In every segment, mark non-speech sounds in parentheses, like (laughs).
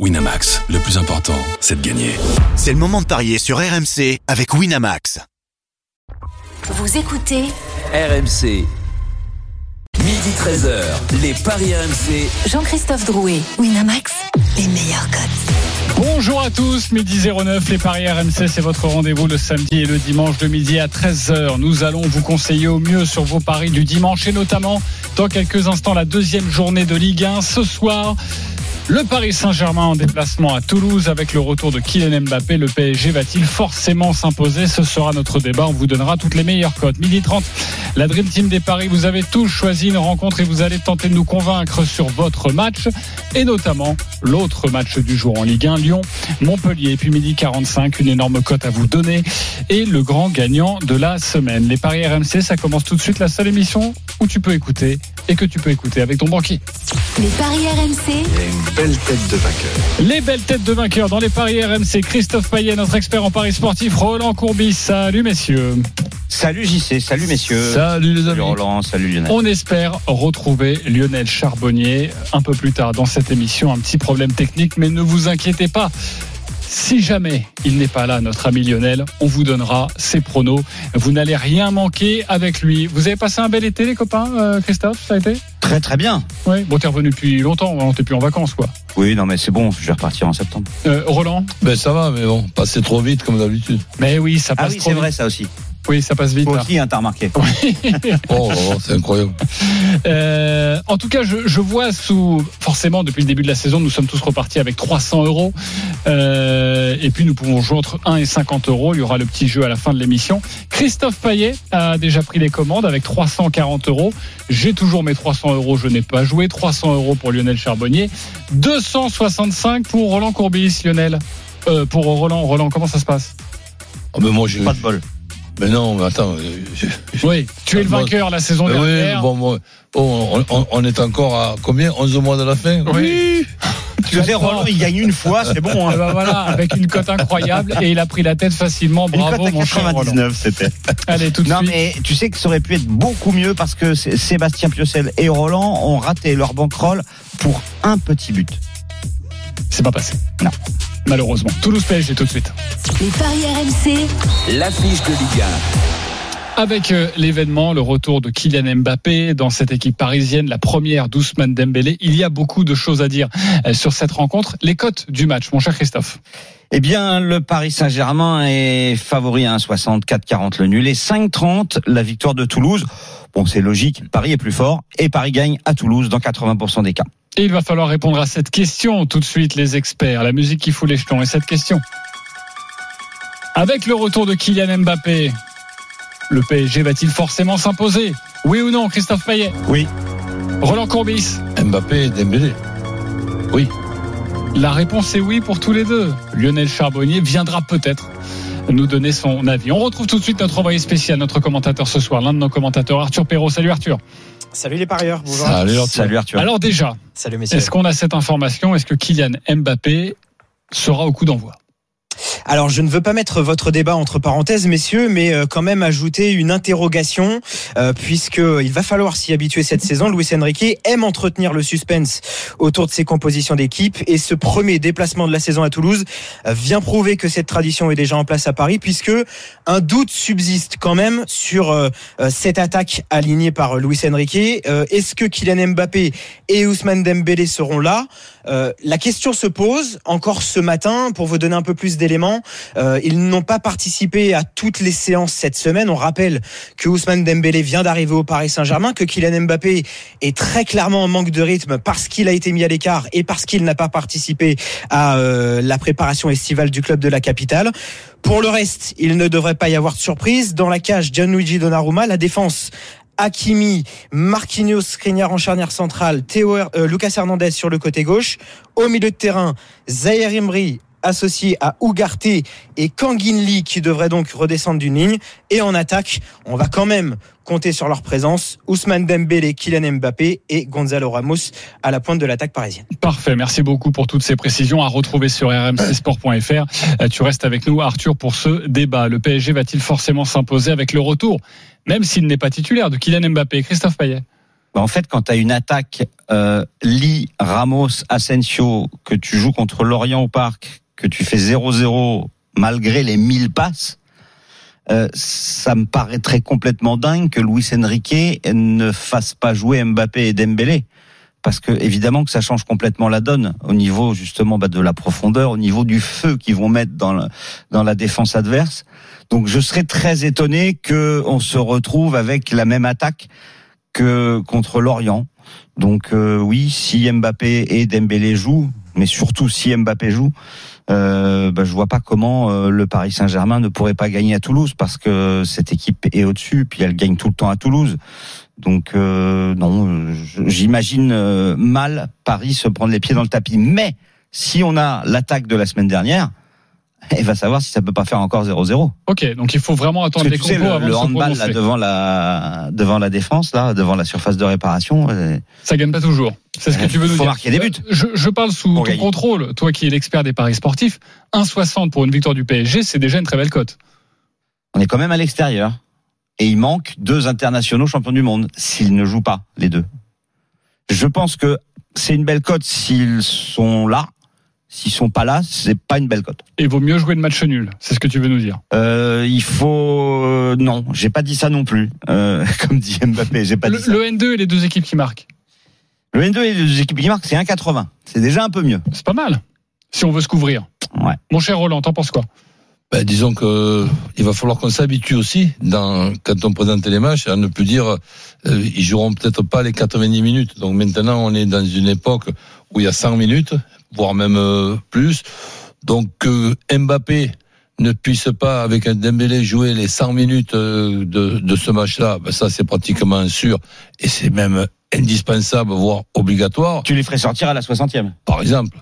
Winamax, le plus important, c'est de gagner. C'est le moment de parier sur RMC avec Winamax. Vous écoutez RMC. Midi 13h, les Paris RMC. Jean-Christophe Drouet, Winamax, les meilleurs codes. Bonjour à tous, midi 09, les Paris RMC, c'est votre rendez-vous le samedi et le dimanche de midi à 13h. Nous allons vous conseiller au mieux sur vos paris du dimanche et notamment dans quelques instants la deuxième journée de Ligue 1. Ce soir, le Paris Saint-Germain en déplacement à Toulouse avec le retour de Kylian Mbappé. Le PSG va-t-il forcément s'imposer? Ce sera notre débat. On vous donnera toutes les meilleures cotes. Midi 30, la Dream Team des Paris. Vous avez tous choisi une rencontre et vous allez tenter de nous convaincre sur votre match et notamment l'autre match du jour en Ligue 1, Lyon, Montpellier. Et puis midi 45, une énorme cote à vous donner et le grand gagnant de la semaine. Les Paris RMC, ça commence tout de suite. La seule émission où tu peux écouter et que tu peux écouter avec ton banquier. Les paris RMC, belle tête de vainqueur. Les belles têtes de vainqueurs dans les paris RMC. Christophe Payet, notre expert en paris sportif. Roland Courbis. Salut messieurs. Salut JC, salut messieurs. Salut les amis. Salut Roland, salut Lionel. On espère retrouver Lionel Charbonnier un peu plus tard dans cette émission. Un petit problème technique, mais ne vous inquiétez pas. Si jamais il n'est pas là, notre ami Lionel, on vous donnera ses pronos. Vous n'allez rien manquer avec lui. Vous avez passé un bel été, les copains, euh, Christophe Ça a été? Très très bien. Oui. Bon, t'es revenu depuis longtemps. hein, T'es plus en vacances, quoi. Oui, non mais c'est bon, je vais repartir en septembre. Euh, Roland? Ben ça va, mais bon, passer trop vite comme d'habitude. Mais oui, ça Ah passe oui, trop c'est vite. vrai ça aussi. Oui, ça passe vite. Aussi, hein, t'as remarqué. (laughs) Oh, oh, c'est incroyable. Euh, en tout cas, je, je vois sous forcément depuis le début de la saison, nous sommes tous repartis avec 300 euros. Euh, et puis nous pouvons jouer entre 1 et 50 euros. Il y aura le petit jeu à la fin de l'émission. Christophe Payet a déjà pris les commandes avec 340 euros. J'ai toujours mes 300 euros. Je n'ai pas joué. 300 euros pour Lionel Charbonnier. 265 pour Roland Courbis. Lionel. Euh, pour Roland. Roland, comment ça se passe? Oh, mais moi, j'ai. Pas de bol. Mais non, mais attends. je- je- Oui, tu es le vainqueur la saison Mais oui, dernière. bon, bon, bon, on, on- on est encore à combien 11 mois de la fin Oui. Tu sais, Roland, il gagne une fois, c'est bon. Hein. ben voilà, avec une cote incroyable et il a pris la tête facilement. Une Bravo, cote à mon cher Roland. 99, c'était. Allez, tout de Non suite. mais tu sais que ça aurait pu être beaucoup mieux parce que Sébastien Piocel et Roland ont raté leur bankroll pour un petit but. C'est pas passé. Non. Malheureusement. Toulouse PSG tout de suite. les paris RMC, L'affiche de Ligue Avec euh, l'événement, le retour de Kylian Mbappé dans cette équipe parisienne, la première d'Ousmane Dembélé, il y a beaucoup de choses à dire euh, sur cette rencontre. Les cotes du match, mon cher Christophe. Eh bien, le Paris Saint-Germain est favori à 1,64-40 le nul et 5,30 la victoire de Toulouse. Bon, c'est logique, Paris est plus fort et Paris gagne à Toulouse dans 80% des cas. Et il va falloir répondre à cette question tout de suite, les experts. La musique qui fout les jetons. Et cette question. Avec le retour de Kylian Mbappé, le PSG va-t-il forcément s'imposer? Oui ou non, Christophe Payet? Oui. Roland Courbis? Mbappé et Dembélé. Oui. La réponse est oui pour tous les deux. Lionel Charbonnier viendra peut-être nous donner son avis. On retrouve tout de suite notre envoyé spécial, notre commentateur ce soir, l'un de nos commentateurs, Arthur Perrault. Salut Arthur. Salut les parieurs, bonjour. Salut, Arthur. Salut Arthur. Alors déjà, Salut est-ce qu'on a cette information Est-ce que Kylian Mbappé sera au coup d'envoi? Alors je ne veux pas mettre votre débat entre parenthèses messieurs, mais euh, quand même ajouter une interrogation, euh, puisque il va falloir s'y habituer cette saison. Luis Enrique aime entretenir le suspense autour de ses compositions d'équipe, et ce premier déplacement de la saison à Toulouse vient prouver que cette tradition est déjà en place à Paris, puisque un doute subsiste quand même sur euh, euh, cette attaque alignée par Luis Enrique. Euh, Est-ce que Kylian Mbappé et Ousmane Dembélé seront là? Euh, La question se pose encore ce matin pour vous donner un peu plus d'éléments. Euh, ils n'ont pas participé à toutes les séances cette semaine. On rappelle que Ousmane Dembélé vient d'arriver au Paris Saint-Germain, que Kylian Mbappé est très clairement en manque de rythme parce qu'il a été mis à l'écart et parce qu'il n'a pas participé à euh, la préparation estivale du club de la capitale. Pour le reste, il ne devrait pas y avoir de surprise. Dans la cage, Gianluigi Donnarumma, la défense Hakimi, Marquinhos, Skriniar en charnière centrale, Théo, euh, Lucas Hernandez sur le côté gauche. Au milieu de terrain, Zahir Emery associé à Ugarte et Kangin Lee qui devrait donc redescendre d'une ligne. Et en attaque, on va quand même compter sur leur présence. Ousmane Dembélé, Kylian Mbappé et Gonzalo Ramos à la pointe de l'attaque parisienne. Parfait, merci beaucoup pour toutes ces précisions à retrouver sur rmcsport.fr. Euh, Tu restes avec nous, Arthur, pour ce débat. Le PSG va-t-il forcément s'imposer avec le retour, même s'il n'est pas titulaire, de Kylian Mbappé Christophe Payet Bah, en fait, quand tu as une attaque euh, Lee, Ramos, Asensio, que tu joues contre Lorient au parc, que tu fais 0-0 malgré les 1000 passes, euh, ça me paraîtrait complètement dingue que Luis Enrique ne fasse pas jouer Mbappé et Dembélé. Parce que évidemment que ça change complètement la donne au niveau justement bah, de la profondeur, au niveau du feu qu'ils vont mettre dans, la défense adverse. Donc je serais très étonné que on se retrouve avec la même attaque que contre Lorient. Donc euh, oui, si Mbappé et Dembélé jouent, mais surtout si Mbappé joue, euh, bah, je vois pas comment euh, le Paris Saint-Germain ne pourrait pas gagner à Toulouse parce que cette équipe est au-dessus, puis elle gagne tout le temps à Toulouse. Donc euh, non, j'imagine euh, mal Paris se prendre les pieds dans le tapis. Mais si on a l'attaque de la semaine dernière, il va savoir si ça peut pas faire encore 0-0. Ok, donc il faut vraiment attendre les tu sais, le, avant le de se handball là, devant la devant la défense là, devant la surface de réparation, euh, Ça gagne pas toujours. C'est ce que Euh, tu veux nous faut dire. marquer des buts. Euh, Je, je parle sous ton contrôle. Toi qui es l'expert des paris sportifs, 1,60 pour une victoire du PSG, c'est déjà une très belle cote. on est quand même à l'extérieur et il manque deux internationaux champions du monde s'ils ne jouent pas les deux. Je pense que c'est une belle cote s'ils sont là. S'ils sont pas là, c'est pas une belle cote. Et vaut mieux jouer le match nul. C'est ce que tu veux nous dire. Euh, il faut euh, non, j'ai pas dit ça non plus. Euh, (laughs) comme dit Mbappé, j'ai pas Le, dit ça. le N2 et les deux équipes qui marquent, Le N2 et les équipes qui marquent, c'est 1,80. C'est déjà un peu mieux. c'est pas mal. Si on veut se couvrir. Ouais. Mon cher Roland, t'en penses quoi? Ben, disons que il va falloir qu'on s'habitue aussi dans, quand on présente les matchs à ne plus dire euh, ils joueront peut-être pas les 90 minutes. Donc maintenant on est dans une époque où il y a 100 minutes, voire même euh, plus. Donc que Mbappé ne puisse pas avec un Dembélé jouer les 100 minutes euh, de, de ce match-là, ben ça c'est pratiquement sûr et c'est même indispensable voire obligatoire Tu les ferais sortir à la 60e. par exemple.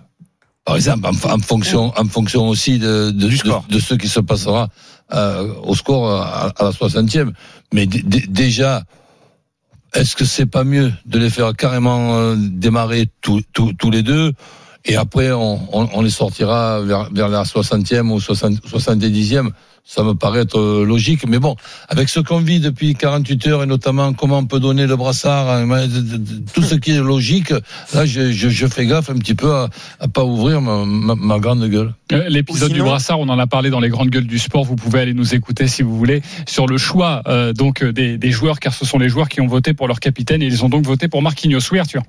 Par exemple, en, en fonction, en fonction aussi de, de, Du de- score. de ce qui se passera euh, au score à, à la 60e. Mais déjà, est-ce que c'est pas mieux de les faire carrément euh, démarrer tous les deux? Et après on, on, on les sortira vers, vers la 60e ou 60, 70e ça me paraît être euh, logique, mais bon, avec ce qu'on vit depuis 48 heures et notamment comment on peut donner le brassard, de- de- de- tout ce qui est logique, là je, je, je fais gaffe un petit peu à, à pas ouvrir ma, ma, ma grande gueule. Euh, L'épisode sinon- du brassard, on en a parlé dans les grandes gueules du sport. Vous pouvez aller nous écouter si vous voulez sur le choix euh, donc des, des joueurs, car ce sont les joueurs qui ont voté pour leur capitaine et ils ont donc voté pour Marquinhos. Oui, Arthur.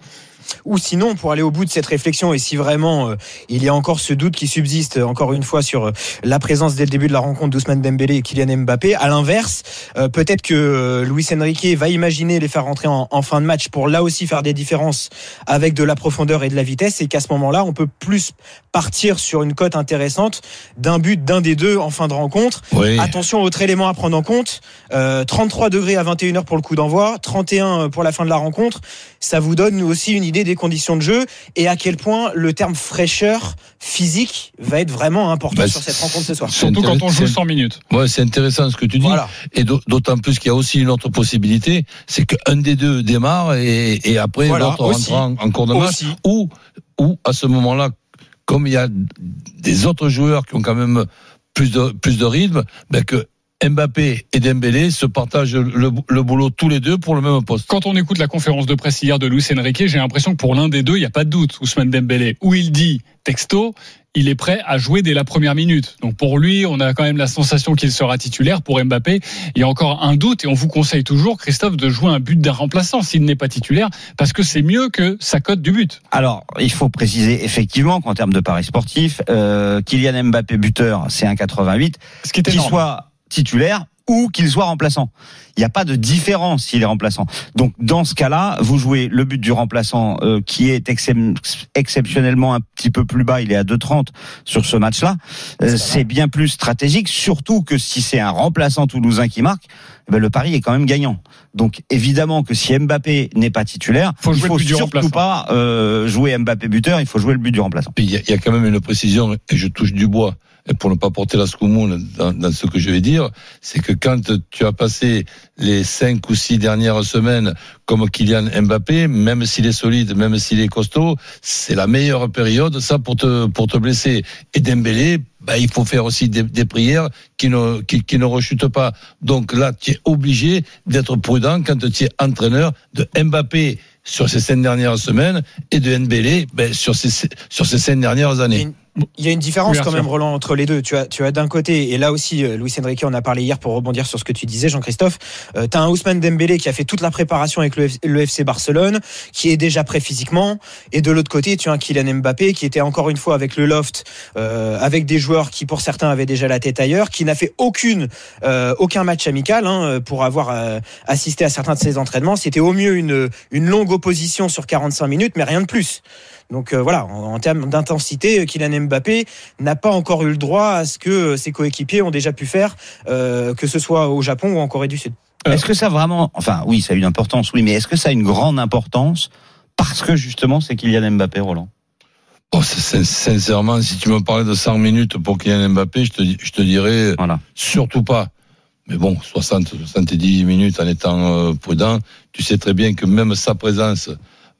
Ou sinon, pour aller au bout de cette réflexion, et si vraiment euh, il y a encore ce doute qui subsiste, encore une fois, sur euh, la présence dès le début de la rencontre d'Ousmane Dembélé et Kylian Mbappé, à l'inverse, euh, peut-être que euh, Luis Enrique va imaginer les faire rentrer en, en fin de match pour là aussi faire des différences avec de la profondeur et de la vitesse, et qu'à ce moment-là, on peut plus partir sur une cote intéressante d'un but d'un des deux en fin de rencontre. Oui. Attention, autre élément à prendre en compte, euh, 33 degrés à 21h pour le coup d'envoi, 31 pour la fin de la rencontre. Ça vous donne aussi une idée des conditions de jeu et à quel point le terme fraîcheur physique va être vraiment important Bah, sur cette rencontre ce soir. Surtout quand on joue intéressant. 100 minutes. Ouais, c'est intéressant ce que tu dis. Voilà. Et d'au- d'autant plus qu'il y a aussi une autre possibilité, c'est qu'un des deux démarre et, et après Voilà, l'autre rentre en, en cours de match. Ou, ou à ce moment-là, comme il y a des autres joueurs qui ont quand même plus de, plus de rythme, ben que Mbappé et Dembélé se partagent le, le boulot tous les deux pour le même poste. Quand on écoute la conférence de presse hier de Luis Enrique, j'ai l'impression que pour l'un des deux, il n'y a pas de doute, Ousmane Dembélé, où il dit texto, il est prêt à jouer dès la première minute. Donc pour lui, on a quand même la sensation qu'il sera titulaire. Pour Mbappé, il y a encore un doute et on vous conseille toujours, Christophe, de jouer un but d'un remplaçant s'il n'est pas titulaire, parce que c'est mieux que sa cote du but. Alors, il faut préciser effectivement qu'en termes de paris sportifs, euh, Kylian Mbappé buteur, c'est 1,88. Ce qui est énorme. soit titulaire ou qu'il soit remplaçant. Il n'y a pas de différence s'il est remplaçant. Donc dans ce cas-là, vous jouez le but du remplaçant euh, qui est excep- exceptionnellement un petit peu plus bas, il est à 2,30 sur ce match-là. Euh, c'est bien plus stratégique, surtout que si c'est un remplaçant toulousain qui marque, eh ben, le pari est quand même gagnant. Donc évidemment que si Mbappé n'est pas titulaire, Faut il faut surtout pas euh, jouer Mbappé buteur, il faut jouer le but du remplaçant. Puis il y, y a quand même une précision, et je touche du bois, et pour ne pas porter la scoumoune dans, ce que je vais dire, c'est que quand tu as passé les cinq ou six dernières semaines comme Kylian Mbappé, même s'il est solide, même s'il est costaud, c'est la meilleure période, ça, pour te, pour te blesser. Et Dembélé, bah, il faut faire aussi des, prières qui ne, qui, ne rechutent pas. Donc là, tu es obligé d'être prudent quand tu es entraîneur de Mbappé sur ces cinq dernières semaines et de Dembélé ben, sur, ces, sur ces cinq dernières années. Il y a une différence quand même, Roland, entre les deux. Tu as, tu as d'un côté, et là aussi, euh, Luis Enrique en a parlé hier pour rebondir sur ce que tu disais, Jean-Christophe. Euh, tu as un Ousmane Dembélé qui a fait toute la préparation avec le, F- le FC Barcelone, qui est déjà prêt physiquement. Et de l'autre côté, tu as un Kylian Mbappé qui était encore une fois avec le loft, euh, avec des joueurs qui pour certains avaient déjà la tête ailleurs, qui n'a fait aucune, euh, aucun match amical hein, pour avoir euh, assisté à certains de ses entraînements. C'était au mieux une, une longue opposition sur 45 minutes, mais rien de plus. Donc euh, voilà, en, en termes d'intensité, Kylian Mbappé n'a pas encore eu le droit à ce que ses coéquipiers ont déjà pu faire, euh, que ce soit au Japon ou en Corée du Sud. Est-ce que ça a vraiment, enfin oui, ça a une importance, oui, mais est-ce que ça a une grande importance parce que justement c'est Kylian Mbappé, Roland? Oh, sincèrement, si tu me parlais de 100 minutes pour Kylian Mbappé, je te, dis- je te dirais Voilà. surtout pas. Mais bon, 60, 70 minutes en étant euh, prudent, tu sais très bien que même sa présence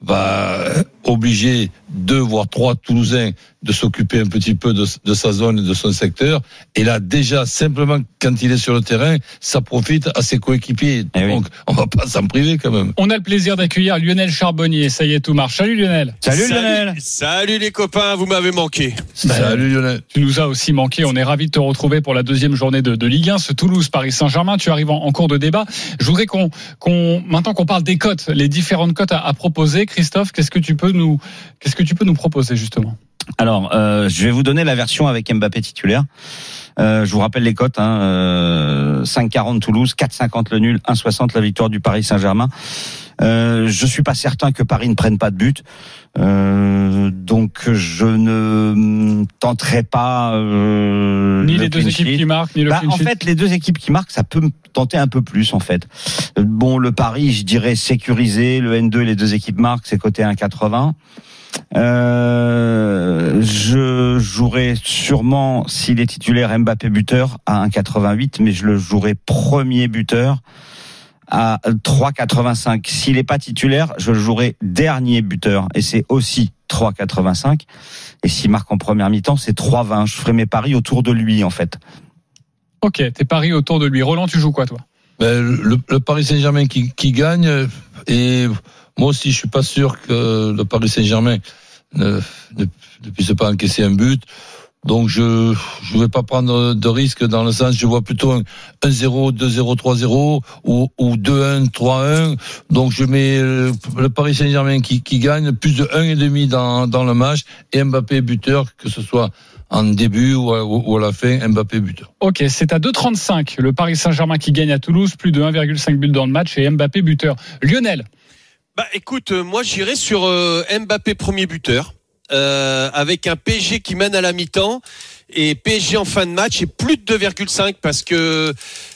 va euh, obliger deux voire trois Toulousains de s'occuper un petit peu de, de sa zone et de son secteur. Et là, déjà, simplement, quand il est sur le terrain, ça profite à ses coéquipiers. Eh oui. Donc, on va pas s'en priver quand même. On a le plaisir d'accueillir Lionel Charbonnier. Ça y est, tout marche. Salut Lionel. Salut, Lionel Salut les copains, vous m'avez manqué. Salut Lionel. Tu nous as aussi manqué. On est ravis de te retrouver pour la deuxième journée de, de Ligue 1, ce Toulouse-Paris Saint-Germain. Tu arrives en, en cours de débat. Je voudrais qu'on, qu'on, maintenant qu'on parle des cotes, les différentes cotes à, à proposer. Christophe, qu'est-ce que tu peux nous, qu'est-ce que tu peux nous proposer justement Alors, euh, je vais vous donner la version avec Mbappé titulaire. Euh, je vous rappelle les cotes hein, euh, 5,40 Toulouse, 4,50 le nul, 1,60 la victoire du Paris Saint-Germain. Euh, je suis pas certain que Paris ne prenne pas de but, Euh, donc je ne tenterai pas euh, Ni le les deux équipes sheet. qui marquent, ni le Bah, en sheet. fait, les deux équipes qui marquent, ça peut me tenter un peu plus, en fait. Euh, Bon, le Paris, je dirais sécurisé. Le N2, les deux équipes marquent, c'est côté 1,80. Euh, je jouerai sûrement, s'il est titulaire, Mbappé buteur à 1,88, mais je le jouerai premier buteur à 3,85. S'il n'est pas titulaire, je le jouerai dernier buteur, et c'est aussi 3,85. Et s'il marque en première mi-temps, c'est 3,20. Je ferai mes paris autour de lui, en fait. Ok, tes paris autour de lui. Roland, tu joues quoi toi? Ben, le, le Paris Saint-Germain qui, qui gagne, et moi aussi je suis pas sûr que le Paris Saint-Germain ne, ne, ne puisse pas encaisser un but. Donc je je vais pas prendre de risque dans le sens je vois plutôt un 1-0, 2-0, 3-0 ou, ou 2-1, 3-1. Donc je mets le Paris Saint-Germain qui, qui gagne plus de 1,5 dans, dans le match et Mbappé buteur que ce soit en début ou à, ou à la fin Mbappé buteur. Ok, c'est à 2,35 le Paris Saint-Germain qui gagne à Toulouse, plus de 1,5 but dans le match et Mbappé buteur. Lionel, Bah écoute, euh, moi j'irai sur euh, Mbappé premier buteur. Euh, avec un PSG qui mène à la mi-temps. Et PSG en fin de match et plus de 2,5 parce que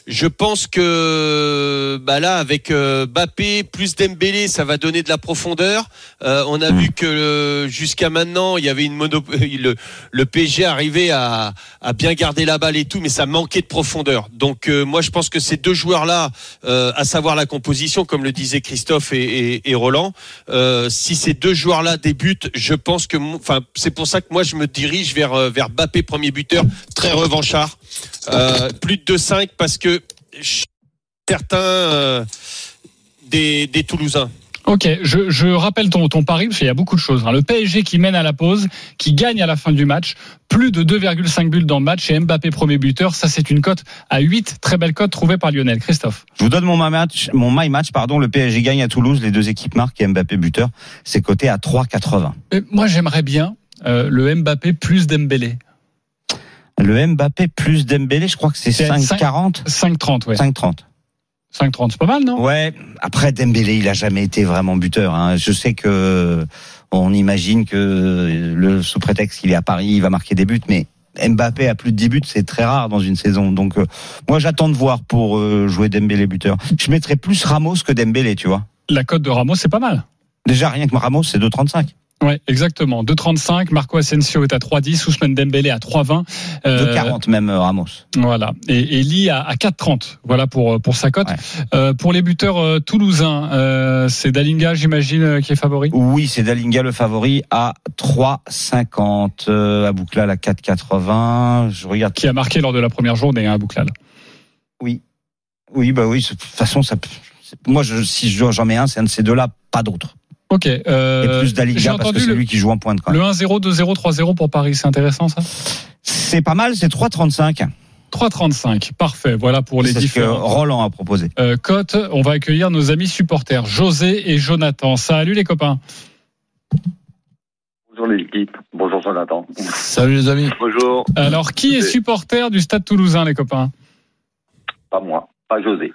je pense que bah là avec euh, Bappé plus Dembélé ça va donner de la profondeur. Euh, on a vu que euh, jusqu'à maintenant il y avait une mono (laughs) le, le PSG arrivait à, à bien garder la balle et tout mais ça manquait de profondeur. Donc euh, moi je pense que ces deux joueurs là à savoir la composition comme le disaient Christophe et, et, et Roland euh, si ces deux joueurs là débutent je pense que enfin c'est pour ça que moi je me dirige vers vers Bappé premier buteur très revanchard euh, plus de 2-5 parce que je- certains euh, des, des Toulousains Ok, je, je rappelle ton, ton pari, parce qu'il y a beaucoup de choses. hein. Le PSG qui mène à la pause, qui gagne à la fin du match, plus de 2,5 buts dans le match, et Mbappé premier buteur, ça c'est une cote à 8, très belle cote trouvée par Lionel. Christophe Je vous donne mon my match, mon my match, pardon. Le PSG gagne à Toulouse, les deux équipes marquent et Mbappé buteur. C'est coté à 3,80. Euh, Moi j'aimerais bien euh, le Mbappé plus Dembélé. Le Mbappé plus Dembélé, je crois que c'est C'est 5,40. 5,30, ouais. 5,30. 5,30, c'est pas mal, non? Ouais. Après Dembélé, il a jamais été vraiment buteur. Hein. Je sais que on imagine que le sous prétexte qu'il est à Paris, il va marquer des buts, mais Mbappé a plus de 10 buts, c'est très rare dans une saison. Donc euh, moi, j'attends de voir pour euh, jouer Dembélé buteur. Je mettrais plus Ramos que Dembélé, tu vois. La cote de Ramos, c'est pas mal. Déjà rien que Ramos, c'est 2,35. Ouais, exactement. 2,35. Marco Asensio est à 3,10. Ousmane Dembélé à 3,20. Euh, 2,40 même euh, Ramos. Voilà. Et, et Lee à, à 4,30. Voilà pour, pour sa cote. Ouais. Euh, pour les buteurs euh, toulousains, euh, c'est Dalinga, j'imagine, euh, qui est favori? Oui, c'est Dalinga le favori à 3,50. Euh, Abouklal à 4,80. Je regarde. Qui a marqué lors de la première journée, hein, Bouklal. Oui. Oui, bah oui. De toute façon, ça, moi, je, si je- j'en mets un, c'est un de ces deux-là, pas d'autre. Ok. Euh, Et plus j'ai Dalinga parce que c'est lui qui joue en pointe quand le même. 1-0, 2-0, 3-0 pour Paris. C'est intéressant, ça? C'est pas mal, c'est 3,35. 3,35. Parfait. Voilà pour les C'est ce que différents. Roland a proposé. Euh, cotes. On va accueillir nos amis supporters, José et Jonathan. Salut les copains. Bonjour l'équipe, bonjour Jonathan. Salut les amis. Bonjour. Alors, qui est supporter du Stade Toulousain, les copains? Pas moi, pas José.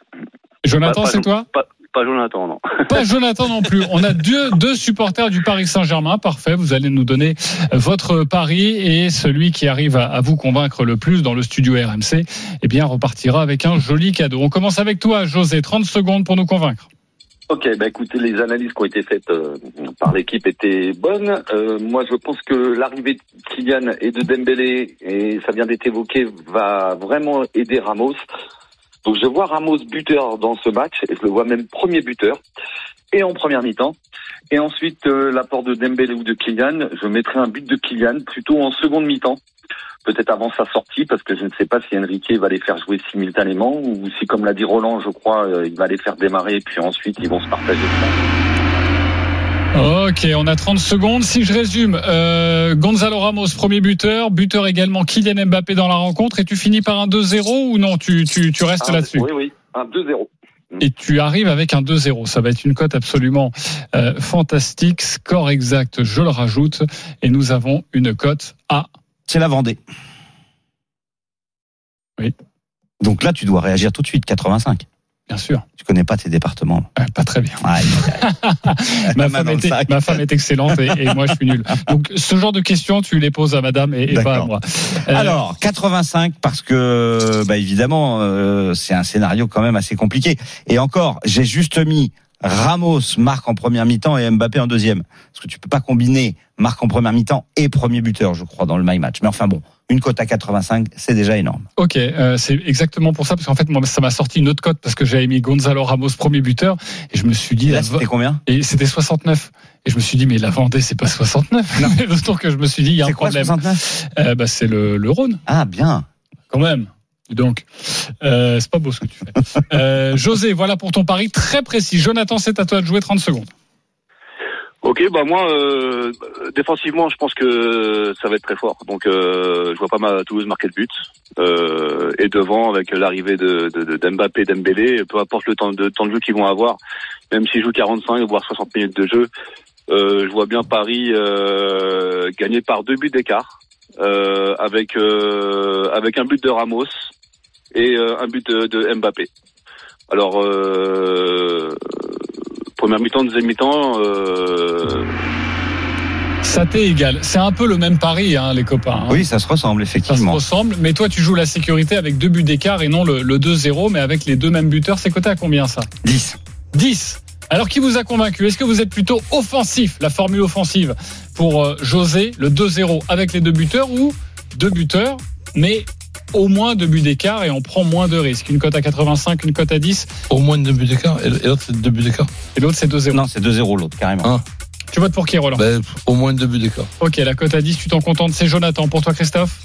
Jonathan, c'est toi? Pas, pas Jonathan, non. (laughs) Pas Jonathan non plus. On a deux, deux supporters du Paris Saint-Germain. Parfait. Vous allez nous donner votre pari et celui qui arrive à, à vous convaincre le plus dans le studio RMC, eh bien, repartira avec un joli cadeau. On commence avec toi, José. 30 secondes pour nous convaincre. Ok, bah écoutez, les analyses qui ont été faites euh, par l'équipe étaient bonnes. Euh, moi, je pense que l'arrivée de Kylian et de Dembélé, et ça vient d'être évoqué, va vraiment aider Ramos. Donc, je vois Ramos buteur dans ce match, et je le vois même premier buteur, et en première mi-temps. Et ensuite, euh, l'apport de Dembélé ou de Kylian, je mettrai un but de Kylian plutôt en seconde mi-temps. Peut-être avant sa sortie, parce que je ne sais pas si Enrique va les faire jouer simultanément, ou si, comme l'a dit Roland, je crois, euh, il va les faire démarrer, puis ensuite ils vont se partager. Ok, on a 30 secondes. Si je résume, euh, Gonzalo Ramos, premier buteur, buteur également Kylian Mbappé dans la rencontre, et tu finis par un 2-0 ou non tu, tu, tu restes là-dessus? Oui, oui, un 2-0. et tu arrives avec un 2-0. Ça va être une cote absolument euh, fantastique. Score exact, je le rajoute. Et nous avons une cote à. C'est la Vendée. Oui. Donc là, tu dois réagir tout de suite, 85. Bien sûr, Tu connais pas tes départements. Euh, pas très bien. Aïe, (laughs) Ma femme, était- ma est excellente et, et moi je suis nul. Donc ce genre de questions, tu les poses à madame et, et pas à moi. Euh, Alors 85 parce que bah évidemment euh, c'est un scénario quand même assez compliqué. Et encore, j'ai juste mis Ramos marque en première mi-temps et Mbappé en deuxième. Parce que tu peux pas combiner marque en première mi-temps et premier buteur, je crois, dans le my match. Mais enfin bon, une cote à 85, c'est déjà énorme. Ok, euh, c'est exactement pour ça, parce qu'en fait, moi, ça m'a sorti une autre cote, parce que j'avais mis Gonzalo Ramos premier buteur, et je me suis dit, Et là, la- c'était combien? Et c'était 69. Et je me suis dit, mais la Vendée, c'est pas 69. Non. (laughs) D'autant que je me suis dit, il y a un C'est quoi problème. 69 Euh, bah, c'est le, le Rhône, Ah bien. quand même. Donc, euh, c'est pas beau ce que tu fais. Euh, José, voilà pour ton pari très précis. Jonathan, c'est à toi de jouer 30 secondes. Ok, bah moi, euh, défensivement, je pense que ça va être très fort. Donc, euh, je vois pas ma Toulouse marquer le but. Euh, et devant, avec l'arrivée de, de, de d'Mbappé, Dembélé, peu importe le temps de, temps de jeu qu'ils vont avoir, même s'ils jouent 45 voire 60 minutes de jeu, euh, je vois bien Paris euh, gagner par deux buts d'écart, euh, avec avec un but de Ramos et un but de, de Mbappé. Alors, première mi-temps, deuxième mi-temps. Euh, Ça t'est égal. C'est un peu le même pari, hein, les copains. hein. Oui, ça se ressemble Ça se effectivement. ressemble, mais toi tu joues la sécurité avec deux buts d'écart et non le, le 2-0, mais avec les deux mêmes buteurs, c'est coté à combien ça? 10. 10. Alors qui vous a convaincu? Est-ce que vous êtes plutôt offensif, la formule offensive pour euh, José, le 2-0 avec les deux buteurs ou deux buteurs, mais au moins deux buts d'écart et on prend moins de risques Une cote à 85, une cote à 10 Au moins deux buts d'écart. Et l'autre, c'est deux buts d'écart. et l'autre c'est 2-0. Non, c'est 2-0 l'autre carrément. Ah. Tu votes pour qui Roland? Ben, au moins deux buts d'écart. Ok, la cote à 10, tu t'en contentes, c'est Jonathan. Pour toi Christophe?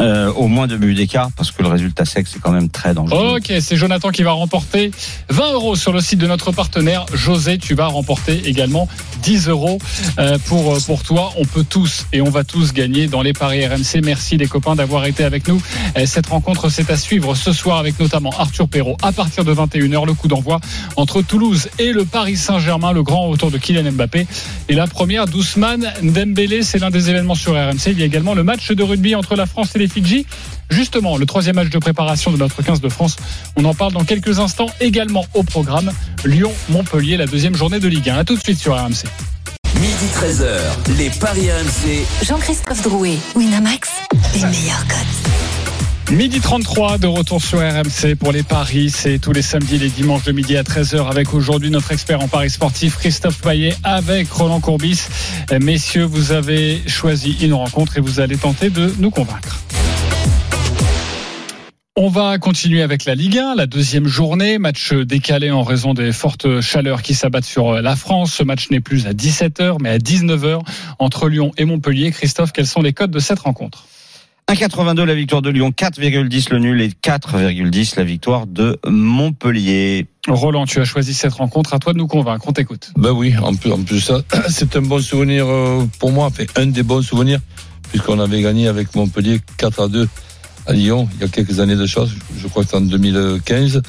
Euh, au moins deux buts d'écart parce que le résultat sec c'est quand même très dangereux. Ok, c'est Jonathan qui va remporter 20 euros sur le site de notre partenaire. José, tu vas remporter également 10 euros euh, pour, euh, pour toi. On peut tous et on va tous gagner dans les paris RMC. Merci les copains d'avoir été avec nous. Euh, Cette rencontre, c'est à suivre ce soir avec notamment Arthur Perrault à partir de 21h. Le coup d'envoi entre Toulouse et le Paris Saint-Germain, le grand retour de Kylian Mbappé. Et la première d'Ousmane Dembélé, c'est l'un des événements sur RMC. Il y a également le match de rugby entre la France et les Fidji. Justement, le troisième match de préparation de notre 15 de France. On en parle dans quelques instants également au programme. Lyon-Montpellier, la deuxième journée de Ligue 1. A tout de suite sur RMC. Midi 13h, les Paris RMC. Jean-Christophe Drouet, Winamax, les meilleurs cotes. Midi 33 de retour sur RMC pour les paris. C'est tous les samedis et les dimanches de midi à 13h avec aujourd'hui notre expert en paris sportif Christophe Payet avec Roland Courbis. Messieurs, vous avez choisi une rencontre et vous allez tenter de nous convaincre. On va continuer avec la Ligue 1, la deuxième journée, match décalé en raison des fortes chaleurs qui s'abattent sur la France. Ce match n'est plus à 17h mais à 19h entre Lyon et Montpellier. Christophe, quels sont les codes de cette rencontre? 1,82 la victoire de Lyon, 4,10 le nul et 4,10 la victoire de Montpellier. Roland, tu as choisi cette rencontre, à toi de nous convaincre, on t'écoute. Ben oui, en plus, en plus ça, (clears throat) c'est un bon souvenir euh, pour moi, enfin, un des bons souvenirs, puisqu'on avait gagné avec Montpellier 4 à 2 à Lyon il y a quelques années de choses, je crois que c'est en 2015.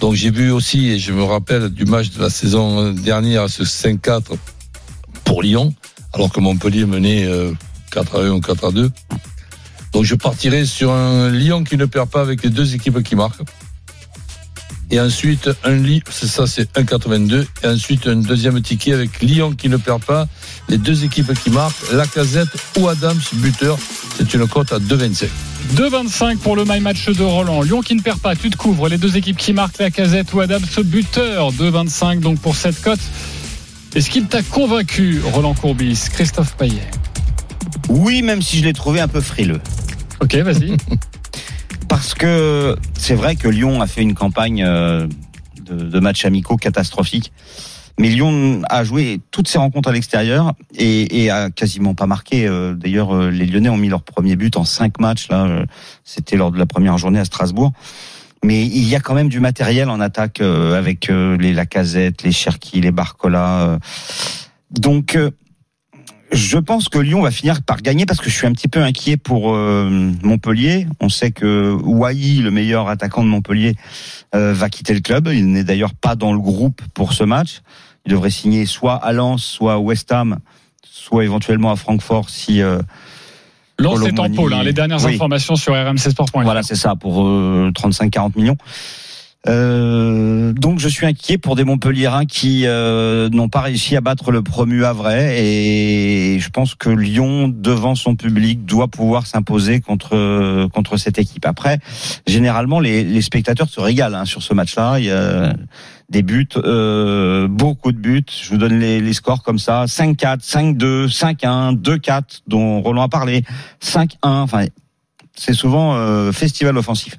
Donc j'ai vu aussi, et je me rappelle du match de la saison dernière, ce 5-4 pour Lyon, alors que Montpellier menait 4 à 1 ou 4 à 2. Donc je partirai sur un Lyon qui ne perd pas avec les deux équipes qui marquent. Et ensuite, un c'est ça, c'est 1,82. Et ensuite, un deuxième ticket avec Lyon qui ne perd pas. Les deux équipes qui marquent, Lacazette ou Adams, buteur. C'est une cote à 2,25. 2,25 pour le my match de Roland. Lyon qui ne perd pas, tu te couvres. Les deux équipes qui marquent, Lacazette ou Adams, buteur. 2,25 donc pour cette cote. Est-ce qu'il t'a convaincu, Roland Courbis, Christophe Payet? Oui, même si je l'ai trouvé un peu frileux. Ok, vas-y. (laughs) Parce que c'est vrai que Lyon a fait une campagne euh, de, de matchs amicaux catastrophique. Mais Lyon a joué toutes ses rencontres à l'extérieur et, a quasiment pas marqué. Euh, D'ailleurs, euh, les Lyonnais ont mis leur premier but en cinq matchs. Là, euh, c'était lors de la première journée à Strasbourg. Mais il y a quand même du matériel en attaque avec les Lacazette, les Cherki, les Barcola. Donc, je pense que Lyon va finir par gagner parce que je suis un petit peu inquiet pour euh, Montpellier. On sait que Wai, le meilleur attaquant de Montpellier, euh, va quitter le club. Il n'est d'ailleurs pas dans le groupe pour ce match. Il devrait signer soit à Lens, soit à West Ham, soit éventuellement à Francfort si. Euh, Lance est en pôle, hein, les dernières Oui. informations sur rmcsport.fr. Voilà, c'est ça, pour euh, 35-40 millions. Euh, donc je suis inquiet pour des Montpelliérains qui euh, n'ont pas réussi à battre le promu Havrais et je pense que Lyon devant son public doit pouvoir s'imposer contre contre cette équipe. Après, généralement les, les spectateurs se régalent hein, sur ce match-là. Il y a des buts, euh, beaucoup de buts. Je vous donne les, les scores comme ça 5-4, 5-2, 5-1, 2-4 dont Roland a parlé, 5-1. Enfin, c'est souvent euh, festival offensif.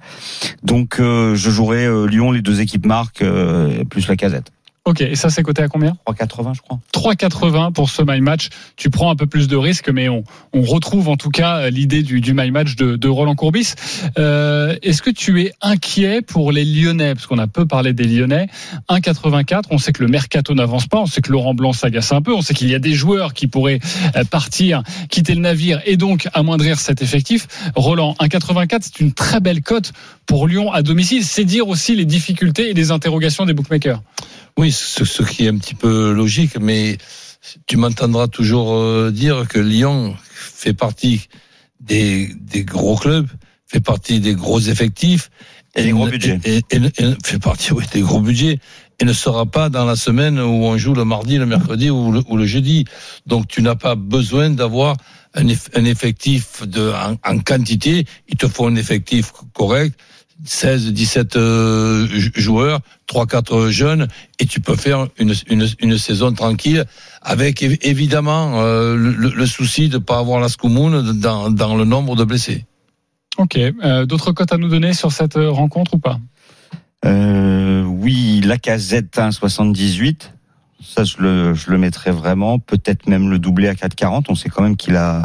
Donc euh, je jouerai euh, Lyon, les deux équipes marquent, euh, plus la casette. Ok, et ça c'est coté à combien 3,80 je crois. 3,80 pour ce my match. Tu prends un peu plus de risques, mais on, on retrouve en tout cas l'idée du, du my match de, de Roland Courbis. Euh, Est-ce que tu es inquiet pour les Lyonnais? Parce qu'on a peu parlé des Lyonnais. 1,84, on sait que le mercato n'avance pas, on sait que Laurent Blanc s'agace un peu, on sait qu'il y a des joueurs qui pourraient euh, partir, quitter le navire et donc amoindrir cet effectif. Roland, 1,84, c'est une très belle cote pour Lyon à domicile. C'est dire aussi les difficultés et les interrogations des bookmakers. Oui, ce, ce qui est un petit peu logique, mais tu m'entendras toujours euh, dire que Lyon fait partie des, des gros clubs, fait partie des gros effectifs. Et des gros budgets. Et, et- et fait partie oui, des gros budgets et ne sera pas dans la semaine où on joue le mardi, le mercredi ou le, ou le jeudi. Donc tu n'as pas besoin d'avoir un, eff- un effectif de, en, en quantité. Il te faut un effectif correct. 16, 17 euh, jou- joueurs, 3, 4 jeunes, et tu peux faire une, une, une saison tranquille, avec évi- évidemment euh, le, le souci de ne pas avoir la scoumoune dans, dans le nombre de blessés. Ok. Euh, D'autres cotes à nous donner sur cette rencontre ou pas? Euh, oui, la casette 1,78. Ça, je le, je le mettrais vraiment. Peut-être même le doubler à 4,40. On sait quand même qu'il a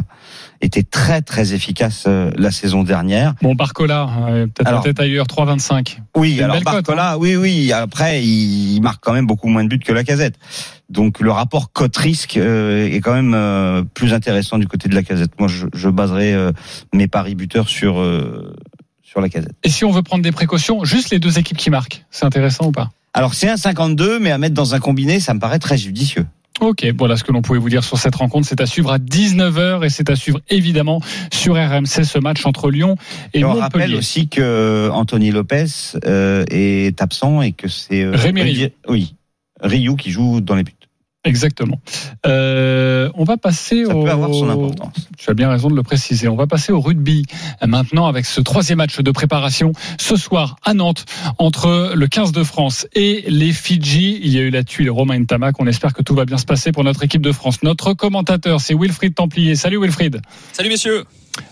été très très efficace euh, la saison dernière. Bon, Barcola, euh, peut-être ailleurs, 3,25. Oui, alors cote, hein. Barcola, oui, oui. Après, il marque quand même beaucoup moins de buts que la casette. Donc le rapport cote-risque euh, est quand même plus intéressant du côté de la casette. Moi, je, je baserai mes paris buteurs sur sur la casette. Et si on veut prendre des précautions, juste les deux équipes qui marquent, c'est intéressant ou pas? Alors c'est un 52, mais à mettre dans un combiné, ça me paraît très judicieux. Ok, voilà ce que l'on pouvait vous dire sur cette rencontre. C'est à suivre à 19h et c'est à suivre évidemment sur RMC ce match entre Lyon et, Et on rappelle aussi que Anthony Lopez euh, est absent et que c'est euh, Rémi Oui, Ryu qui joue dans les buts. Exactement. Euh, on va passer Ça au. peut avoir son importance. Tu as bien raison de le préciser. On va passer au rugby maintenant avec ce troisième match de préparation ce soir à Nantes entre le 15 de France et les Fidji. Il y a eu la tuile Romain Tamac. On espère que tout va bien se passer pour notre équipe de France. Notre commentateur, c'est Wilfried Templier. Salut Wilfried. Salut messieurs.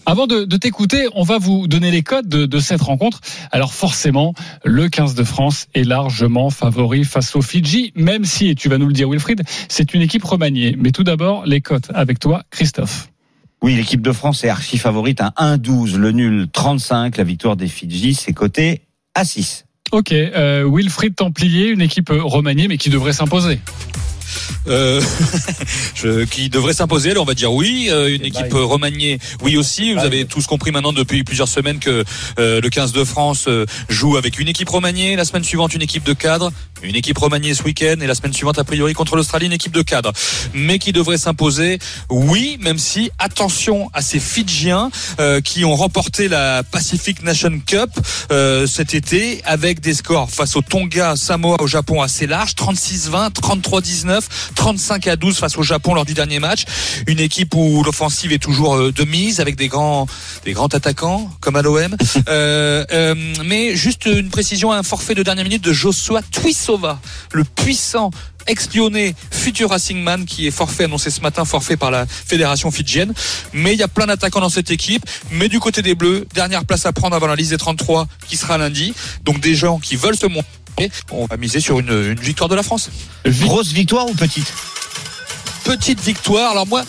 Avant de, de t'écouter, on va vous donner les codes de, de cette rencontre. Alors forcément, le 15 de France est largement favori face aux Fidji, même si, et tu vas nous le dire Wilfried, c'est une équipe remaniée. Mais tout d'abord, les cotes avec toi, Christophe. Oui, l'équipe de France est archi favorite à 1-12, le nul 35, la victoire des Fidji, c'est coté à 6. Ok, euh, Wilfried Templier, une équipe remaniée, mais qui devrait s'imposer. Euh, (laughs) qui devrait s'imposer, alors on va dire oui. Euh, une équipe euh, remaniée, oui aussi. Vous avez tous compris maintenant depuis plusieurs semaines que euh, le 15 de France euh, joue avec une équipe remaniée. La semaine suivante, une équipe de cadre. Une équipe remaniée ce week-end. Et la semaine suivante, a priori, contre l'Australie, une équipe de cadre. Mais qui devrait s'imposer, oui, même si, attention à ces Fidjiens euh, qui ont remporté la Pacific Nation Cup euh, cet été avec des scores face au Tonga, Samoa, au Japon assez larges, 36-20, 33-19, 35 à 12 face au Japon lors du dernier match. Une équipe où l'offensive est toujours euh, de mise avec des grands, des grands attaquants comme à l'OM. (laughs) Euh, euh, mais juste une précision, un forfait de dernière minute de Joshua Tuisova, le puissant ex-lyonnais, futur Racing Man, qui est forfait annoncé ce matin, forfait par la fédération fidjienne. Mais il y a plein d'attaquants dans cette équipe. Mais du côté des Bleus, dernière place à prendre avant la liste des 33 qui sera lundi. Donc des gens qui veulent se montrer. On va miser sur une, une victoire de la France. Grosse victoire ou petite? Petite victoire. Alors moi,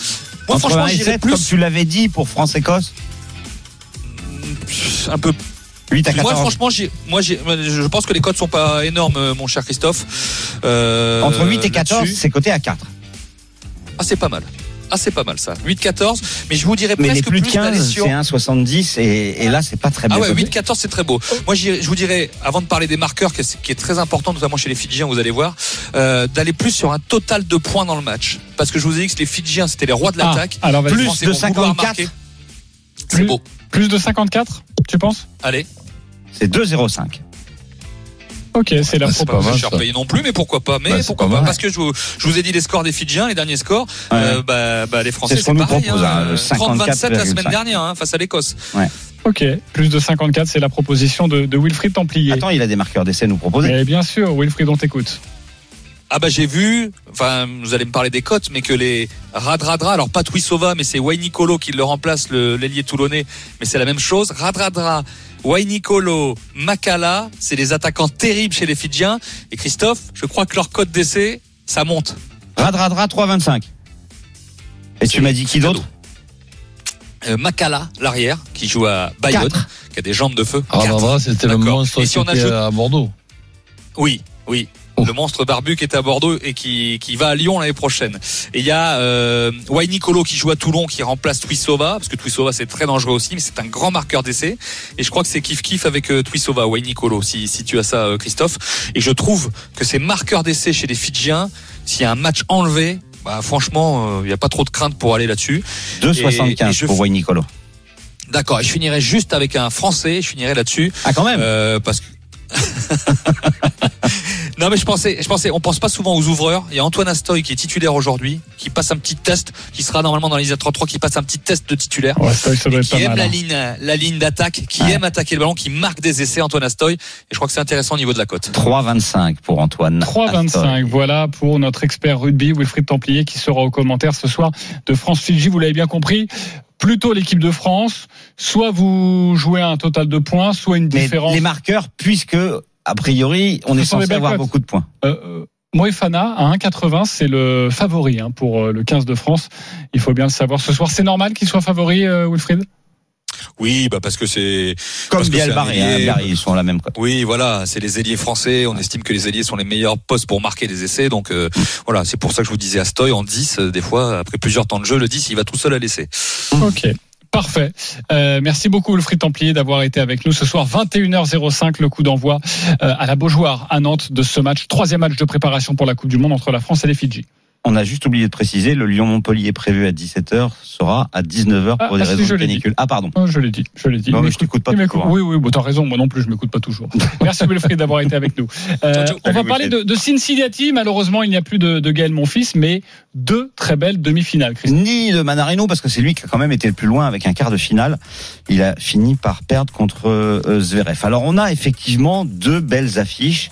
moi Entre franchement, 1 et j'irais 7, plus comme tu l'avais dit pour France-Écosse un peu 8 à 14. Moi, franchement, moi, je pense que les codes sont pas énormes, euh, mon cher Christophe. Euh, Entre 8 et 14, là-dessus. c'est coté à 4. Ah, c'est pas mal. Ah, c'est pas mal ça. 8-14. Mais je vous dirais Mais presque plus de d'aller 15, sur. c'est 1,70 et, et là, c'est pas très bien. Ah ouais, coté. 8-14, c'est très beau. Moi, je vous dirais, avant de parler des marqueurs, qui est, qui est très important, notamment chez les Fidjiens, vous allez voir, euh, d'aller plus sur un total de points dans le match. Parce que je vous ai dit que les Fidjiens, c'était les rois de Ah, l'attaque. alors vas-y. Les Plus de vont vouloir 54. marquer. C'est Plus- beau. Plus de 54, tu penses? Allez. C'est 2,05. Ok, c'est la Ah, c'est proposition. pas Pas mal, cher payé non plus, mais pourquoi pas Mais c'est pourquoi pas. Parce que je vous, je vous ai dit les scores des Fidjiens, les derniers scores. Ouais. Euh, bah, bah, les Français, C'est ce c'est qu'on nous pareil. propose, hein, le 30-27 la semaine 54,5. dernière hein, face à l'Écosse. Ok, plus de 54, c'est la proposition de, de Wilfried Templier. Attends, il a des marqueurs d'essai à nous proposer. Mais bien sûr, Wilfried, on t'écoute. Ah bah j'ai vu, enfin vous allez me parler des cotes, mais que les Radradra, alors pas Twisova, mais c'est Wainikolo qui le remplace, le l'ailier toulonnais, mais c'est la même chose. Radradra, Wainikolo, Makala, c'est des attaquants terribles chez les Fidjiens. Et Christophe, je crois que leur cote d'essai, ça monte. Radradra 3,25. Et tu m'as dit qui d'autre? Euh, Makala, l'arrière, qui joue à Bayonne, Quatre. qui a des jambes de feu. Ah, bah, voilà, c'était le monstre Et qui si on ajoute- à Bordeaux. Oui, oui. Oh. Le monstre barbu qui est à Bordeaux et qui, qui va à Lyon l'année prochaine. Et il y a euh, Wainikolo qui joue à Toulon qui remplace Twisova, parce que Twisova c'est très dangereux aussi, mais c'est un grand marqueur d'essai. Et je crois que c'est kiff kiff avec euh, Twisova, Wainikolo, si, si tu as ça euh, Christophe. Et je trouve que ces marqueurs d'essai chez les Fidjiens, s'il y a un match enlevé, bah, franchement, euh, il n'y a pas trop de crainte pour aller là-dessus. Et- et 2,75 je- pour Wayne D'accord, et je finirai juste avec un Français, je finirai là-dessus. Ah, quand même Euh, parce que. (laughs) non mais je pensais, je pensais, on pense pas souvent aux ouvreurs. Il y a Antoine Astoy qui est titulaire aujourd'hui, qui passe un petit test, qui sera normalement dans les 33, qui passe un petit test de titulaire. Ouais, ça, ça Et qui aime mal. la hein. ligne, la ligne d'attaque, qui Ouais. aime attaquer le ballon, qui marque des essais, Antoine Astoy. Et je crois que c'est intéressant au niveau de la cote. 3,25 pour Antoine. 3,25. Voilà pour notre expert rugby, Wilfried Templier, qui sera au commentaire ce soir de France-Fidji. Vous l'avez bien compris. Plutôt l'équipe de France. Soit vous jouez à un total de points, soit une Mais différence. les marqueurs, puisque, a priori, on Ce est censé avoir cotes. beaucoup de points. Euh, euh, Moefana à 1,80, c'est le favori hein, pour euh, le 15 de France. Il faut bien le savoir ce soir. C'est normal qu'il soit favori, euh, Wilfried? Oui, bah parce que c'est Comme Bielbar et ils sont à la même cote. Oui, voilà, c'est les ailiers français. On estime que les ailiers sont les meilleurs postes pour marquer des essais. Donc euh, voilà, c'est pour ça que je vous disais Astoy en 10, euh, des fois, après plusieurs temps de jeu, le 10, il va tout seul à l'essai. Ok. Parfait. Euh, merci beaucoup Wilfried Templier d'avoir été avec nous ce soir 21h05 le coup d'envoi euh, à la Beaujoire à Nantes de ce match troisième match de préparation pour la Coupe du Monde entre la France et les Fidji. On a juste oublié de préciser, le Lyon-Montpellier prévu à 17h sera à 19h Ah, pour des ah, raisons de canicule. Ah pardon. Oh, je l'ai dit, je l'ai dit. Non, mais je t'écoute pas toujours, hein. Oui, oui, bon, t'as raison. Moi non plus, je m'écoute pas toujours. (laughs) Merci Wilfried d'avoir été avec nous. Euh, on va parler de, Cincinnati. Malheureusement, il n'y a plus de, de Gaël Monfils, mais deux très belles demi-finales. Christophe. Ni de Manarino parce que c'est lui qui a quand même été le plus loin avec un quart de finale. Il a fini par perdre contre euh, Zverev. Alors on a effectivement deux belles affiches.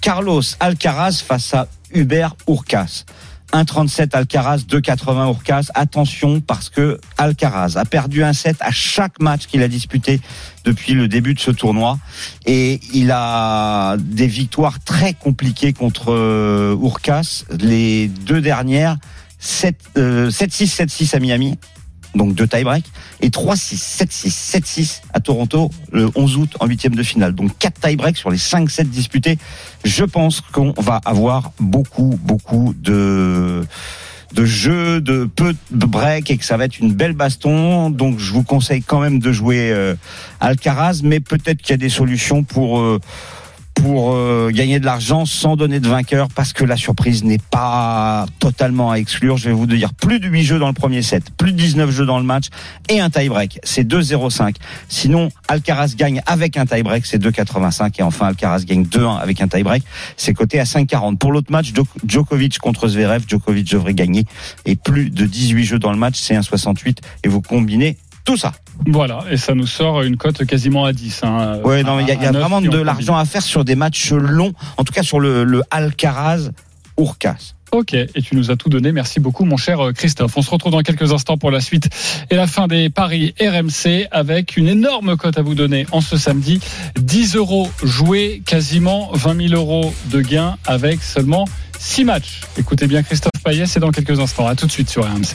Carlos Alcaraz face à Hubert Urcas. 1,37 Alcaraz, 2,80 Urcas. Attention parce que Alcaraz a perdu un set à chaque match qu'il a disputé depuis le début de ce tournoi et il a des victoires très compliquées contre euh, Urcas. Les deux dernières 7, euh, 7-6, 7-6 à Miami, donc deux tie-break, et 3-6, 7-6, 7-6 à Toronto le 11 août en huitième de finale. Donc quatre tie-break sur les 5 sets disputés. Je pense qu'on va avoir beaucoup, beaucoup de de jeux, de peu de break et que ça va être une belle baston. Donc je vous conseille quand même de jouer euh, Alcaraz, mais peut-être qu'il y a des solutions pour euh, pour euh, gagner de l'argent sans donner de vainqueur parce que la surprise n'est pas totalement à exclure. Je vais vous dire plus de 8 jeux dans le premier set, plus de 19 jeux dans le match et un tie-break. C'est 2-0-5. Sinon, Alcaraz gagne avec un tie-break, c'est 2-85 et enfin Alcaraz gagne 2-1 avec un tie-break. C'est coté à 5-40. Pour l'autre match, Djok- Djokovic contre Zverev, Djokovic devrait gagner et plus de 18 jeux dans le match, c'est 1-68 et vous combinez tout ça. Voilà, et ça nous sort une cote quasiment à 10. Hein, Ouais, non, il y a, y vraiment de l'argent à faire sur des matchs longs, en tout cas sur le, le Alcaraz Urcas. Ok, et tu nous as tout donné. Merci beaucoup, mon cher euh, Christophe. On se retrouve dans quelques instants pour la suite et la fin des paris RMC avec une énorme cote à vous donner en ce samedi. 10 euros joués, quasiment 20 000 euros de gains avec seulement 6 matchs. Écoutez bien Christophe Payet, c'est dans quelques instants. À tout de suite sur RMC.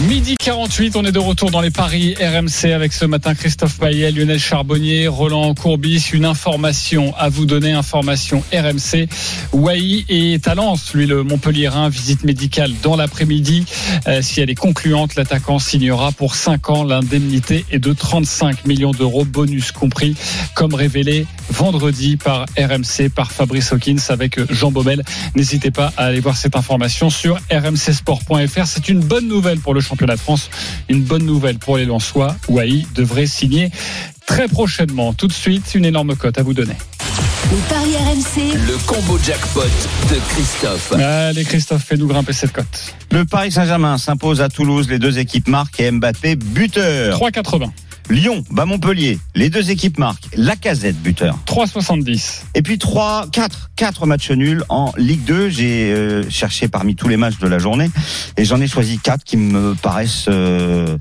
Midi 48, on est de retour dans les paris RMC avec ce matin Christophe Payet, Lionel Charbonnier, Roland Courbis. Une information à vous donner, information RMC. Wai est à Lens, lui le Montpellierin, visite médicale dans l'après-midi. Euh, si elle est concluante, l'attaquant signera pour 5 ans. L'indemnité est de 35 millions d'euros, bonus compris, comme révélé vendredi par RMC, par Fabrice Hawkins avec Jean Baumel. N'hésitez pas à aller voir cette information sur rmcsport.fr. C'est une bonne nouvelle pour le championnat de France, une bonne nouvelle pour les Lensois. Wai devrait signer très prochainement. Tout de suite, une énorme cote à vous donner. Les paris RMC, Le combo jackpot de Christophe. Allez Christophe, fais-nous grimper cette cote. Le Paris Saint-Germain s'impose à Toulouse, les deux équipes marquent et Mbappé buteur. 3,80, Lyon bat Montpellier, les deux équipes marquent, Lacazette buteur. 3,70, Et puis 3, 4, 4 matchs nuls en Ligue 2. J'ai euh, cherché parmi tous les matchs de la journée et j'en ai choisi 4 qui me paraissent euh,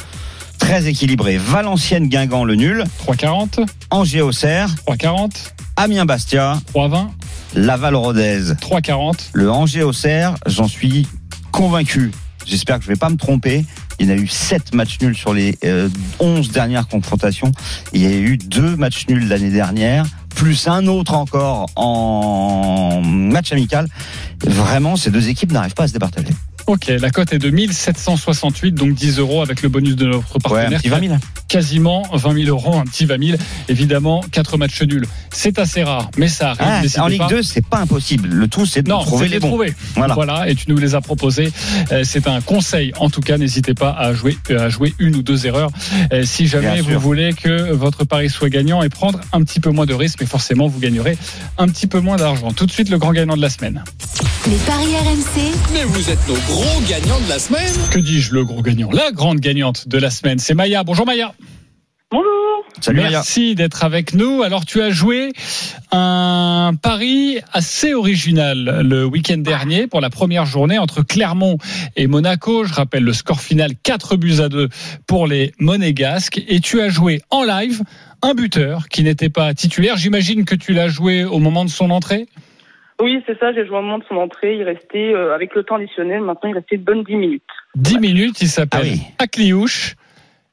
très équilibrés. Valenciennes Guingamp le nul, 3,40, Angers Auxerre, 3,40, Amiens Bastia, 3,20, Laval Rodez. 3,40. Le Angers Auxerre, j'en suis convaincu. J'espère que je vais pas me tromper. Il y en a eu 7 matchs nuls sur les euh, 11 dernières confrontations. Il y a eu deux matchs nuls l'année dernière, plus un autre encore en match amical. Vraiment, ces deux équipes n'arrivent pas à se départager. Ok, la cote est de 1768, donc 10 euros avec le bonus de notre Ouais, un partenaire. petit 20 000. Quasiment 20 000 euros, un petit 20 000. Évidemment, 4 matchs nuls. C'est assez rare, mais ça arrive. Ah, en Ligue pas. 2, c'est pas impossible. Le tout, c'est de Non, trouver c'est de les bons. trouver. Voilà. et tu nous les as proposés. Euh, C'est un conseil. En tout cas, n'hésitez pas à jouer, euh, à jouer une ou deux erreurs. Euh, Si jamais Bien vous sûr. voulez que votre pari soit gagnant et prendre un petit peu moins de risques, mais forcément, vous gagnerez un petit peu moins d'argent. Tout de suite, le grand gagnant de la semaine. les paris RMC, Mais vous êtes nos gros gagnants de la semaine. Que dis-je, le gros gagnant La grande gagnante de la semaine, c'est Maya. Bonjour Maya. Bonjour. Salut Maya. Merci d'être avec nous. Alors, tu as joué un pari assez original le week-end dernier pour la première journée entre Clermont et Monaco. Je rappelle le score final 4 buts à 2 pour les Monégasques. Et tu as joué en live un buteur qui n'était pas titulaire. J'imagine que tu l'as joué au moment de son entrée. Oui, c'est ça, j'ai joué au moment de son entrée. Il restait, euh, avec le temps additionnel, maintenant il restait de bonnes 10 minutes. 10 minutes, il s'appelle Ah oui. Akliouche.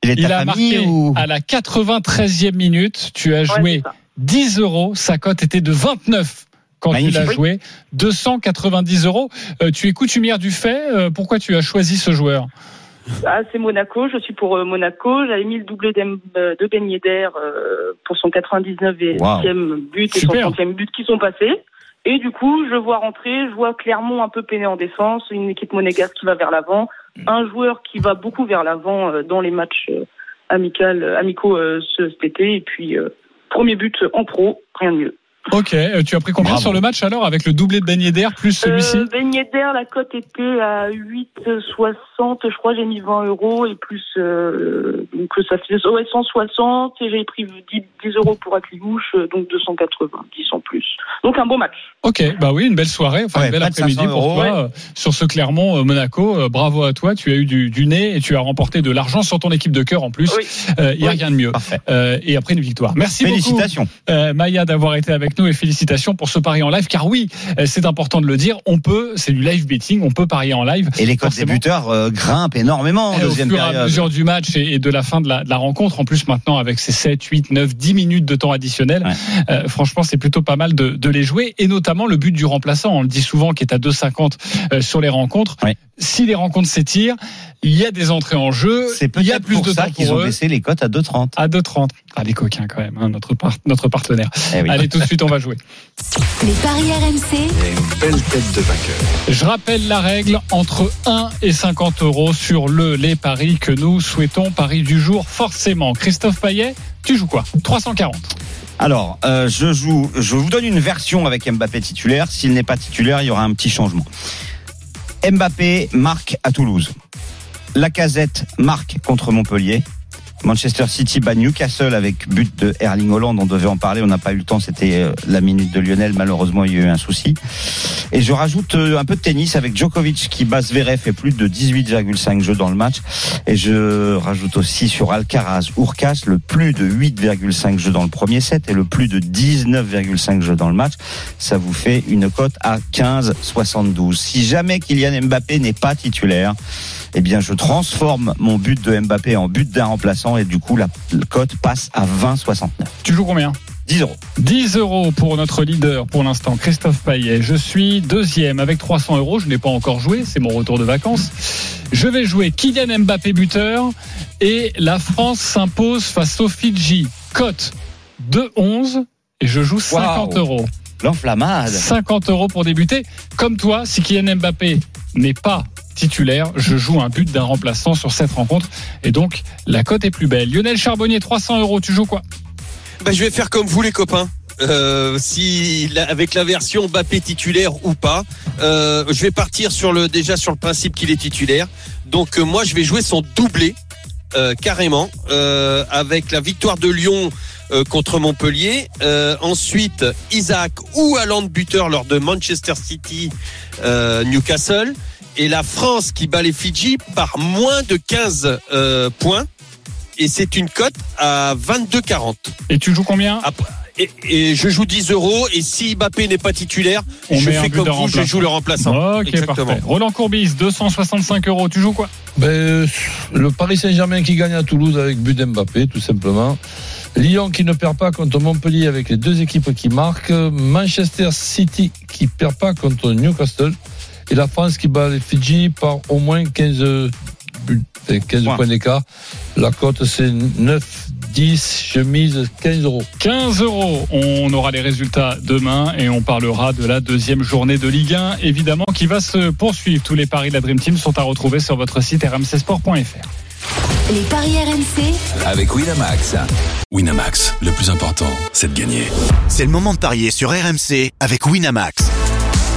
Il Il a marqué ou à la 93e minute. Tu as joué c'est ça. 10 euros. Sa cote était de 29 quand tu l'as Magnifique. joué. 290 euros. Euh, tu es coutumière du fait. euh, pourquoi tu as choisi ce joueur? Ah, c'est Monaco. Je suis pour euh, Monaco. J'avais mis le doublé de Ben Yedder pour son 99e but et Super. son 100e but qui sont passés. Et du coup, je vois rentrer, je vois Clermont un peu peiné en défense, une équipe monégasque qui va vers l'avant, un joueur qui va beaucoup vers l'avant euh, dans les matchs euh, euh, amicaux ce, cet été. Et puis, premier but en pro, rien de mieux. Ok, tu as pris combien Bravo. sur le match alors avec le doublé de Ben Yedder plus celui-ci Euh, Ben Yedder, la cote était à 8,60. Je crois j'ai mis 20 euros et plus euh, donc ça fait ouais, 160 et j'ai pris 10, 10 euros pour Akligouche, euh, donc 280, 10 en plus. Donc un beau match. Ok, bah oui, une belle soirée, enfin Ouais, une belle pas de après-midi 500 pour toi ouais. euh, sur ce Clermont euh, Monaco. Bravo à toi, tu as eu du, du nez et tu as remporté de l'argent sur ton équipe de cœur en plus. Oui. Euh, Il y a Oui. rien de mieux. Parfait. Euh, et après une victoire. Merci Félicitations. beaucoup, euh, Maya, d'avoir été avec nous et félicitations pour ce pari en live. Car oui, c'est important de le dire, on peut, c'est du live betting, on peut parier en live. Et les codes Forcément. Grimpent énormément en Et au deuxième fur et à période. mesure du match et, et de la fin de la, de la rencontre, en plus maintenant avec ces 7, 8, 9, 10 minutes de temps additionnel, Ouais. euh, franchement c'est plutôt pas mal de, de les jouer et notamment le but du remplaçant, on le dit souvent, qui est à 2,50 euh, sur les rencontres. Ouais. Si les rencontres s'étirent, il y a des entrées en jeu, C'est il y a peut-être plus pour de ça qu'ils ont baissé les cotes à 2,30. À 2,30. Ah, les coquins quand même, hein, notre, par- notre partenaire. Eh oui. Allez, tout de suite, on va jouer. Les paris RMC, Et une belle tête de vainqueur. Je rappelle la règle entre 1 et 50 euros sur le les paris que nous souhaitons. Paris du jour, forcément. Christophe Payet, tu joues quoi? 340. Alors, euh, je vous donne une version avec Mbappé titulaire. S'il n'est pas titulaire, il y aura un petit changement. Mbappé marque à Toulouse. Lacazette marque contre Montpellier. Manchester City bat Newcastle avec but de Erling Holland. On devait en parler, on n'a pas eu le temps. C'était euh, la minute de Lionel. Malheureusement, il y a eu un souci. Et je rajoute euh, un peu de tennis avec Djokovic qui bat Zverev et plus de 18,5 jeux dans le match. Et je rajoute aussi sur Alcaraz Urkas le plus de 8,5 jeux dans le premier set et le plus de 19,5 jeux dans le match. Ça vous fait une cote à 15,72. Si jamais Kylian Mbappé n'est pas titulaire, eh bien je transforme mon but de Mbappé en but d'un remplaçant et du coup la cote passe à 20,69. Tu joues combien? 10 euros. 10 euros pour notre leader pour l'instant, Christophe Payet. Je suis deuxième avec 300 euros. Je n'ai pas encore joué, c'est mon retour de vacances. Je vais jouer Kylian Mbappé buteur et la France s'impose face au Fidji. Cote de 11 et je joue 50 Waouh. euros. L'enflammade. 50 euros pour débuter. Comme toi, si Kylian Mbappé n'est pas titulaire, je joue un but d'un remplaçant sur cette rencontre et donc la cote est plus belle. Lionel Charbonnier, 300 euros, tu joues quoi? Ben, je vais faire comme vous les copains. Euh, si avec la version Mbappé titulaire ou pas, euh, je vais partir sur le déjà sur le principe qu'il est titulaire. Donc euh, moi je vais jouer son doublé carrément avec la victoire de Lyon contre Montpellier. Ensuite Isaac ou Haaland buteur lors de Manchester City Newcastle et la France qui bat les Fidji par moins de 15 euh, points et c'est une cote à 22,40. Et tu joues combien? Après, et, et je joue 10 euros et si Mbappé n'est pas titulaire, On je met un fais comme vous, je joue le remplaçant. Ok, Exactement. parfait. Roland Courbis, 265 euros, tu joues quoi? Ben, le Paris Saint-Germain qui gagne à Toulouse avec but d'Mbappé, tout simplement. Lyon qui ne perd pas contre Montpellier avec les deux équipes qui marquent. Manchester City qui perd pas contre Newcastle. Et la France qui bat les Fidji par au moins 15, buts, enfin, 15 Points. points d'écart. La cote c'est 9, 10, chemise 15 euros. 15 euros. On aura les résultats demain et on parlera de la deuxième journée de Ligue 1, évidemment, qui va se poursuivre. Tous les paris de la Dream Team sont à retrouver sur votre site rmcsport.fr. les paris RMC, avec Winamax. Winamax, le plus important, c'est de gagner. C'est le moment de parier sur RMC avec Winamax.